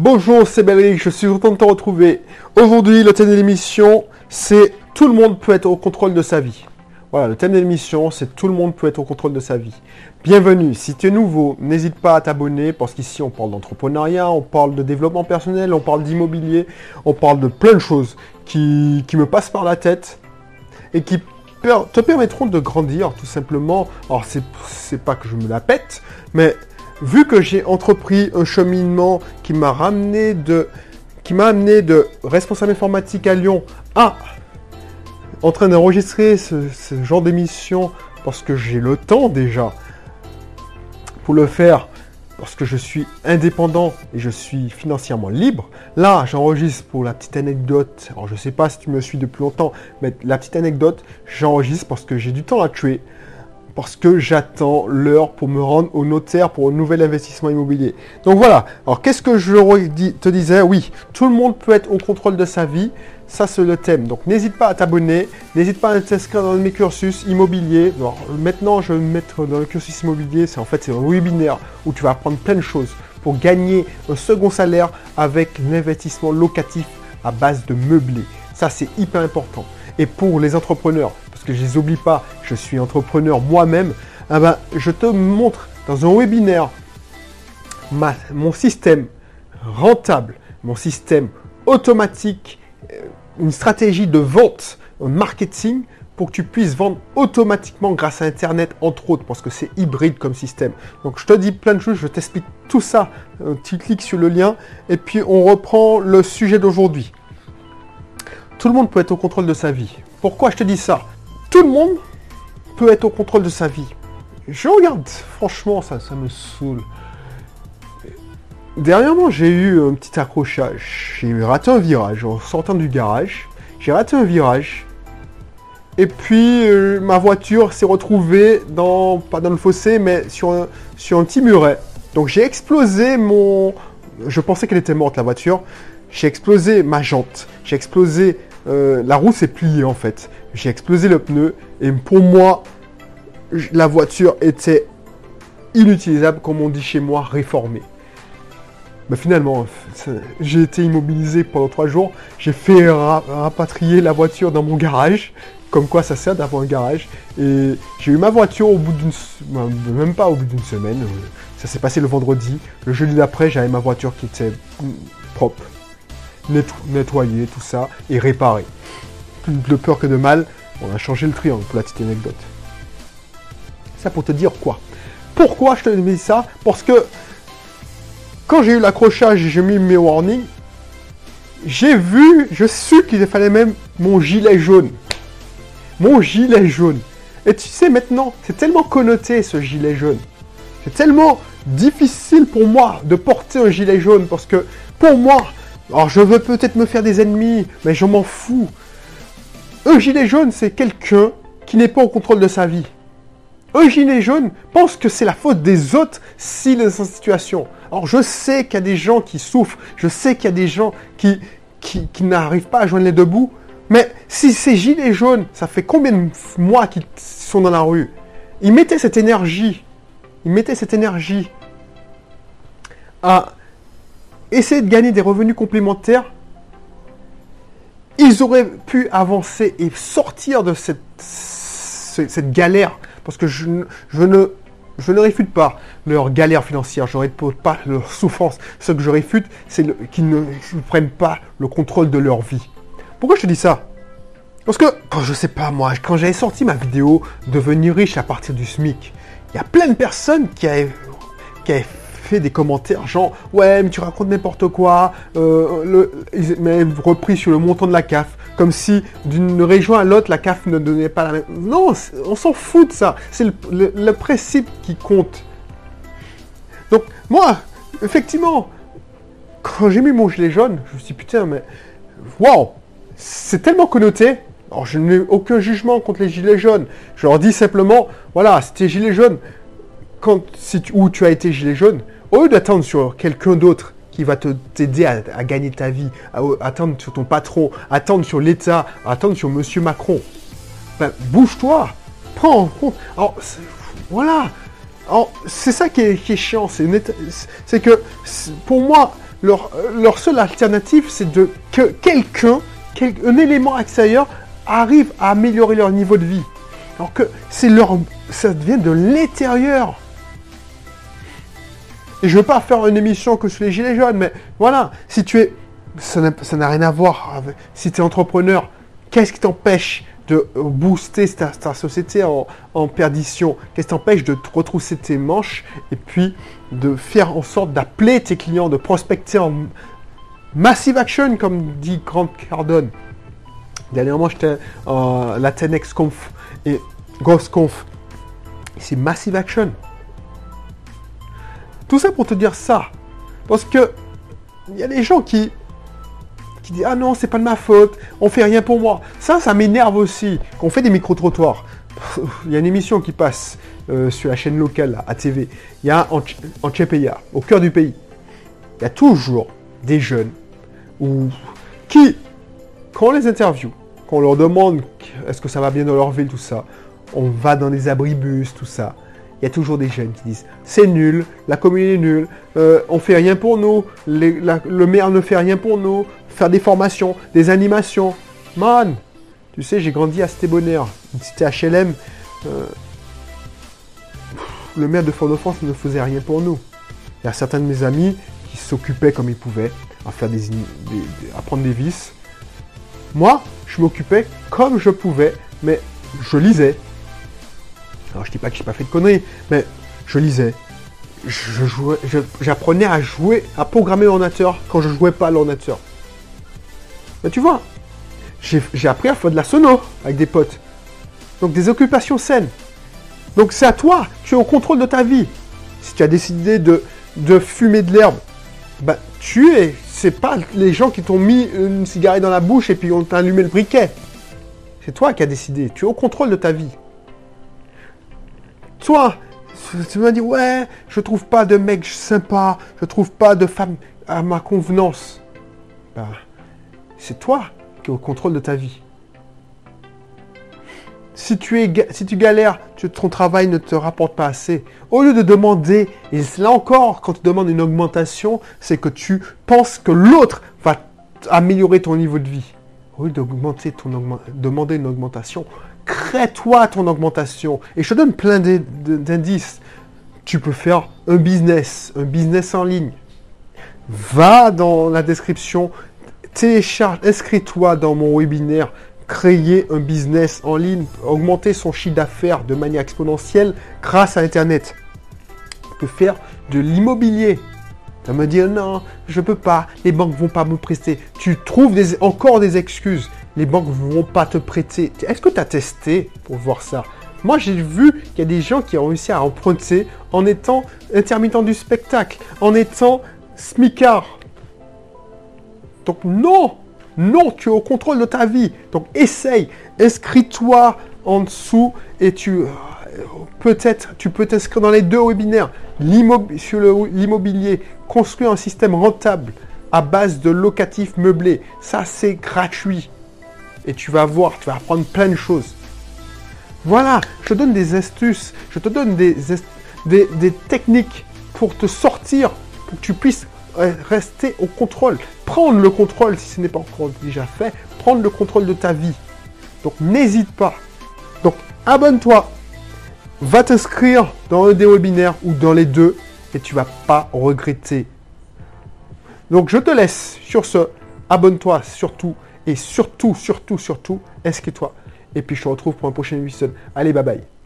Bonjour, c'est Belric, je suis content de te retrouver. Aujourd'hui, le thème de l'émission, c'est tout le monde peut être au contrôle de sa vie. Voilà, le thème de l'émission, c'est tout le monde peut être au contrôle de sa vie. Bienvenue, si tu es nouveau, n'hésite pas à t'abonner parce qu'ici on parle d'entrepreneuriat, on parle de développement personnel, on parle d'immobilier, on parle de plein de choses qui, qui me passent par la tête et qui te permettront de grandir tout simplement. Alors c'est pas que je me la pète, mais vu que j'ai entrepris un cheminement qui m'a ramené de qui m'a amené de responsable informatique à Lyon à en train d'enregistrer ce, ce, genre d'émission parce que j'ai le temps déjà pour le faire parce que je suis indépendant et je suis financièrement libre. Là, j'enregistre pour la petite anecdote. Alors, je ne sais pas si tu me suis depuis longtemps, mais la petite anecdote, j'enregistre parce que j'ai du temps à tuer parce que j'attends l'heure pour me rendre au notaire pour un nouvel investissement immobilier. Donc voilà, alors qu'est-ce que je te disais? Oui, tout le monde peut être au contrôle de sa vie, ça c'est le thème. Donc n'hésite pas à t'abonner, n'hésite pas à t'inscrire dans mes cursus immobiliers. Alors, maintenant je vais me mettre dans le cursus immobilier, c'est en fait c'est un webinaire où tu vas apprendre plein de choses pour gagner un second salaire avec l'investissement locatif à base de meublé. Ça c'est hyper important. Et pour les entrepreneurs, je les oublie pas, je suis entrepreneur moi-même, ah ben, je te montre dans un webinaire mon système rentable, mon système automatique, euh, une stratégie de vente, marketing pour que tu puisses vendre automatiquement grâce à Internet, entre autres, parce que c'est hybride comme système. Donc je te dis plein de choses, je t'explique tout ça. Tu cliques sur le lien et puis on reprend le sujet d'aujourd'hui. Tout le monde peut être au contrôle de sa vie. Pourquoi je te dis ça? Tout le monde peut être au contrôle de sa vie. Je regarde, franchement, ça, ça me saoule. Dernièrement, j'ai eu un petit accrochage. J'ai raté un virage en sortant du garage. J'ai raté un virage. Et puis, euh, ma voiture s'est retrouvée dans, pas dans le fossé, mais sur un, sur un petit muret. Donc, j'ai explosé mon. Je pensais qu'elle était morte, la voiture. J'ai explosé ma jante. J'ai explosé. Euh, la roue s'est pliée, en fait j'ai explosé le pneu et pour moi, la voiture était inutilisable, comme on dit chez moi, réformée. Finalement, j'ai été immobilisé pendant trois jours. J'ai fait rapatrier la voiture dans mon garage. Comme quoi ça sert d'avoir un garage. Et j'ai eu ma voiture au bout d'une... Même pas au bout d'une semaine. Ça s'est passé le vendredi. Le jeudi d'après, j'avais ma voiture qui était propre. Nettoyée, tout ça. Et réparée de peur que de mal, on a changé le triangle pour la petite anecdote. Ça pour te dire quoi? Pourquoi je te dis ça? Parce que quand j'ai eu l'accrochage et j'ai mis mes warnings, j'ai vu, je su qu'il fallait même mon gilet jaune. Mon gilet jaune. Et tu sais maintenant, c'est tellement connoté ce gilet jaune. C'est tellement difficile pour moi de porter un gilet jaune parce que pour moi, alors je veux peut-être me faire des ennemis, mais je m'en fous. Un gilet jaune, c'est quelqu'un qui n'est pas au contrôle de sa vie. Un gilet jaune pense que c'est la faute des autres s'il est dans situation. Alors je sais qu'il y a des gens qui souffrent, je sais qu'il y a des gens qui, qui, n'arrivent pas à joindre les deux bouts, mais si ces gilets jaunes, ça fait combien de mois qu'ils sont dans la rue? Ils mettaient cette énergie, ils mettaient cette énergie à essayer de gagner des revenus complémentaires ils auraient pu avancer et sortir de cette, cette galère, parce que je, je, ne, je ne réfute pas leur galère financière, je ne réfute pas leur souffrance. Ce que je réfute, c'est qu'ils ne prennent pas le contrôle de leur vie. Pourquoi je te dis ça? Parce que, quand je sais pas moi, quand j'avais sorti ma vidéo Devenir riche à partir du SMIC, il y a plein de personnes qui avaient, qui avaient des commentaires genre ouais mais tu racontes n'importe quoi, euh, le, mais repris sur le montant de la CAF, comme si d'une région à l'autre la CAF ne donnait pas la même. Non, on s'en fout de ça. C'est le, principe qui compte. Donc moi, effectivement, quand j'ai mis mon gilet jaune, je me suis dit putain mais waouh, c'est tellement connoté. Alors je n'ai aucun jugement contre les gilets jaunes. Je leur dis simplement, voilà, c'était gilet jaune. Quand, si tu, où tu as été gilet jaune, au lieu d'attendre sur quelqu'un d'autre qui va t'aider à, gagner ta vie, à, attendre sur ton patron, attendre sur l'État, attendre sur Monsieur Macron, ben, bouge-toi, prends en compte. Alors, voilà. C'est ça qui est, chiant, c'est que pour moi, leur, seule alternative, c'est que quelqu'un, un élément extérieur, arrive à améliorer leur niveau de vie. Alors que c'est leur, ça vient de l'intérieur. Et je veux pas faire une émission que sur les gilets jaunes, mais voilà, si tu es, ça n'a rien à voir. Avec, si tu es entrepreneur, qu'est-ce qui t'empêche de booster ta, société en, perdition? Qu'est-ce qui t'empêche de te retrousser tes manches et puis de faire en sorte d'appeler tes clients, de prospecter en massive action, comme dit Grant Cardone? Dernièrement, j'étais à la 10 Conf et Ghost Conf. C'est massive action. Tout ça pour te dire ça. Parce que il y a des gens qui, qui disent Ah non, c'est pas de ma faute, on fait rien pour moi. Ça, ça m'énerve aussi. Quand on fait des micro-trottoirs, il y a une émission qui passe euh, sur la chaîne locale, à TV. Il y a en, en au cœur du pays, il y a toujours des jeunes qui, quand on les interviewe, quand on leur demande est-ce que ça va bien dans leur ville, tout ça, on va dans des abribus, tout ça il y a toujours des jeunes qui disent c'est nul, la commune est nulle, euh, on fait rien pour nous, le maire ne fait rien pour nous, faire des formations, des animations. Man, tu sais, j'ai grandi à Stébonaire, une cité HLM. Euh, le maire de Fort-de-France ne faisait rien pour nous. Il y a certains de mes amis qui s'occupaient comme ils pouvaient à faire des, à prendre des vis. Moi, je m'occupais comme je pouvais, mais je lisais, alors je dis pas que j'ai pas fait de conneries, mais je lisais. Je jouais, j'apprenais à jouer, à programmer l'ordinateur quand je jouais pas à l'ordinateur. Mais tu vois, j'ai appris à faire de la sono avec des potes. Donc des occupations saines. Donc c'est à toi, tu es au contrôle de ta vie. Si tu as décidé de, de fumer de l'herbe, bah tu es. C'est pas les gens qui t'ont mis une cigarette dans la bouche et puis on t'a allumé le briquet. C'est toi qui as décidé. Tu es au contrôle de ta vie. Toi, tu m'as dit, ouais, je trouve pas de mec sympa, je trouve pas de femme à ma convenance. Bah, c'est toi qui es au contrôle de ta vie. Si tu, es, si tu galères, ton travail ne te rapporte pas assez. Au lieu de demander, et là encore, quand tu demandes une augmentation, c'est que tu penses que l'autre va améliorer ton niveau de vie. Au lieu d'augmenter ton demander une augmentation, crée-toi ton augmentation. Et je te donne plein d'indices. Tu peux faire un business, un business en ligne. Va dans la description, télécharge, inscris-toi dans mon webinaire créer un business en ligne, augmenter son chiffre d'affaires de manière exponentielle grâce à Internet. Tu peux faire de l'immobilier. Tu vas me dire non, je ne peux pas, les banques vont pas me prester. Tu trouves encore des excuses les banques ne vont pas te prêter. Est-ce que tu as testé pour voir ça? Moi, j'ai vu qu'il y a des gens qui ont réussi à emprunter en étant intermittent du spectacle, en étant smicard. Donc non, non, tu es au contrôle de ta vie. Donc essaye, inscris-toi en dessous et tu euh, peut-être tu peux t'inscrire dans les deux webinaires. Sur l'immobilier, construire un système rentable à base de locatifs meublés. Ça, c'est gratuit et tu vas voir, tu vas apprendre plein de choses. Voilà, je te donne des astuces, je te donne des, techniques pour te sortir, pour que tu puisses rester au contrôle. Prendre le contrôle, si ce n'est pas encore déjà fait, prendre le contrôle de ta vie. Donc n'hésite pas. Donc abonne-toi, va t'inscrire dans un des webinaires ou dans les deux et tu vas pas regretter. Donc je te laisse sur ce. Abonne-toi surtout et surtout, surtout, surtout, inscris-toi. Et puis je te retrouve pour un prochain épisode. Allez, bye bye.